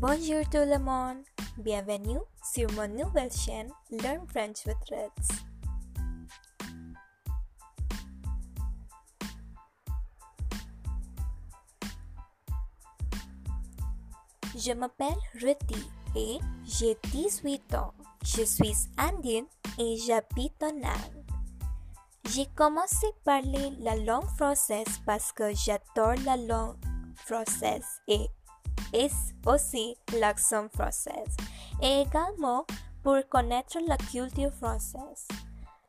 Bonjour tout le monde, bienvenue sur mon nouvelle chaîne Learn French with Reds. Je m'appelle Riti et j'ai 18 ans. Je suis indienne et j'habite en Inde. J'ai commencé à parler la langue française parce que j'adore la langue française et aussi l'accent français et également pour connaître la culture française.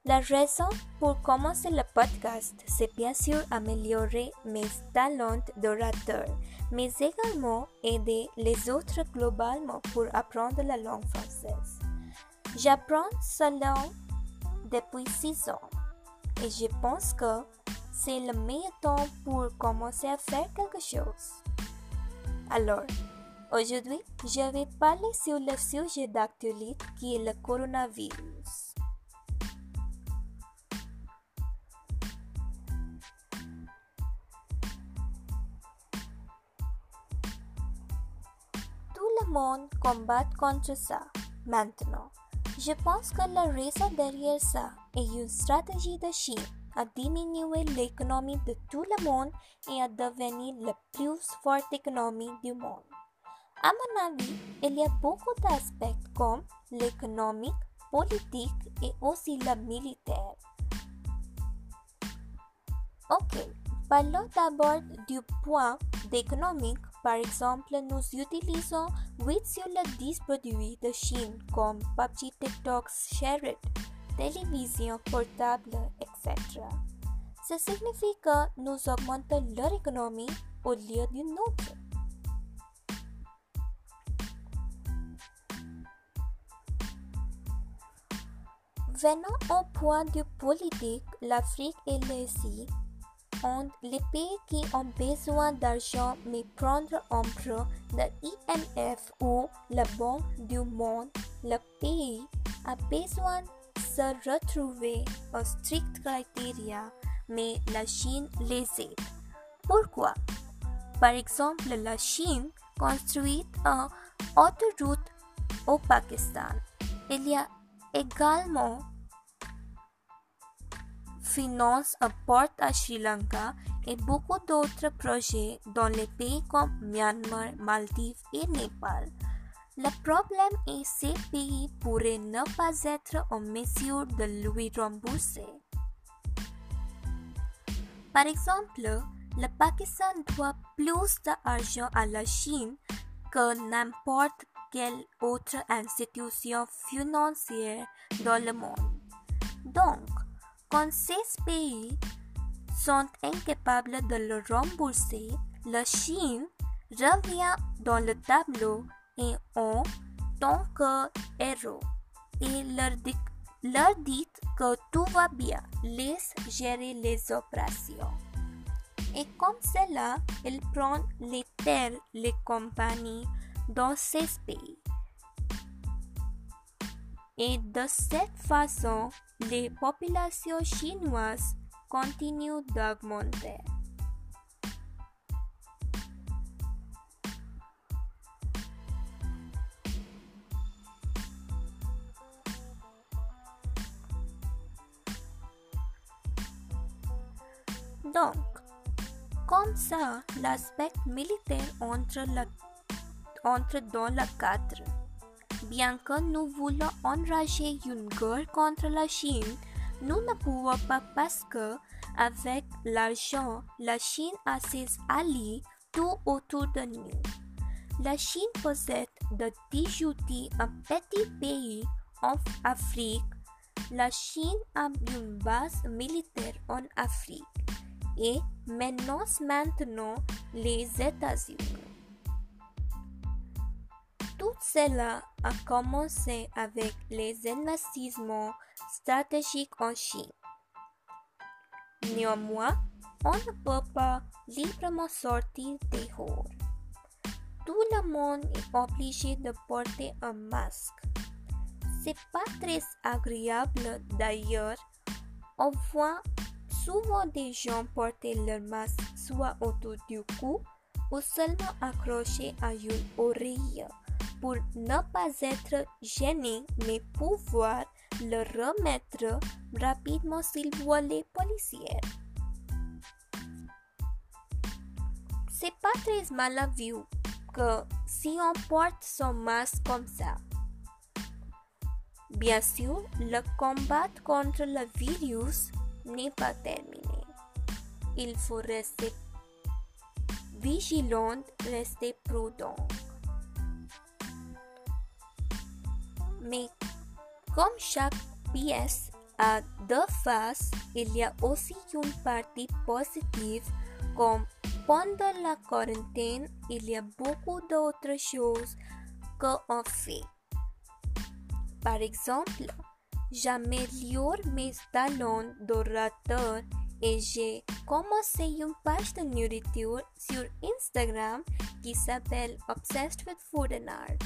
La raison pour commencer le podcast, c'est bien sûr améliorer mes talents d'orateur, mais également aider les autres globalement pour apprendre la langue française. J'apprends cette langue depuis 6 ans et je pense que c'est le meilleur temps pour commencer à faire quelque chose. Alors, aujourd'hui, je vais parler sur le sujet d'actualité qui est le coronavirus. Tout le monde combat contre ça maintenant. Je pense que la raison derrière ça est une stratégie de Chine à diminuer l'économie de tout le monde et à devenir la plus forte économie du monde. À mon avis, il y a beaucoup d'aspects comme l'économique, politique et aussi le militaire. Ok, parlons d'abord du point d'économique. Par exemple, nous utilisons 8 sur les 10 produits de Chine comme PUBG, TikTok, Share télévision portable, etc. Ça signifie que nous augmentons leur économie au lieu d'une autre. Venant au point de politique, l'Afrique et l'Asie ont les pays qui ont besoin d'argent mais prendre emprunt de l'IMF ou la Banque du Monde, le pays a besoin retrouver aux strict criteria, mais la Chine les aide. Pourquoi Par exemple, la Chine construit une autoroute au Pakistan. Il y a également finance un port à Sri Lanka et beaucoup d'autres projets dans les pays comme Myanmar, Maldives et Népal. Le problème est que ces pays pourraient ne pas être en mesure de lui rembourser. Par exemple, le Pakistan doit plus d'argent à la Chine que n'importe quelle autre institution financière dans le monde. Donc, quand ces pays sont incapables de le rembourser, la Chine revient dans le tableau en tant que héros et leur, dit, que tout va bien, laisse gérer les opérations. Et comme cela, ils prennent les terres, les compagnies dans ces pays. Et de cette façon, les populations chinoises continuent d'augmenter. Donc, comme ça, l'aspect militaire entre, entre dans le cadre. Bien que nous voulons enrager une guerre contre la Chine, nous ne pouvons pas parce que, avec l'argent, la Chine a ses alliés tout autour de nous. La Chine possède de disjoncter un petit pays en Afrique. La Chine a une base militaire en Afrique et menace maintenant les États-Unis. Tout cela a commencé avec les investissements stratégiques en Chine. Néanmoins, on ne peut pas librement sortir dehors. Tout le monde est obligé de porter un masque. C'est pas très agréable d'ailleurs. On voit souvent des gens porter leur masque soit autour du cou ou seulement accroché à une oreille pour ne pas être gêné mais pouvoir le remettre rapidement s'il voit les policiers. C'est pas très mal vu que si on porte son masque comme ça. Bien sûr, le combat contre le virus n'est pas terminé. Il faut rester vigilant, rester prudent. Mais comme chaque pièce a deux faces, il y a aussi une partie positive comme pendant la quarantaine, il y a beaucoup d'autres choses qu'on fait. Par exemple, j'améliore mes talents d'orateur et j'ai commencé une page de nourriture sur Instagram qui s'appelle Obsessed with Food and Art.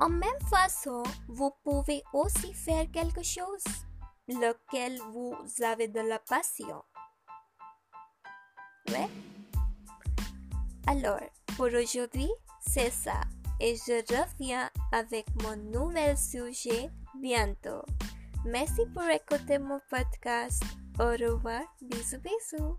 En même façon, vous pouvez aussi faire quelque chose lequel vous avez de la passion. Ouais? Alors, pour aujourd'hui, c'est ça. Et je reviens avec mon nouvel sujet bientôt. Merci pour écouter mon podcast. Au revoir. Bisous bisous.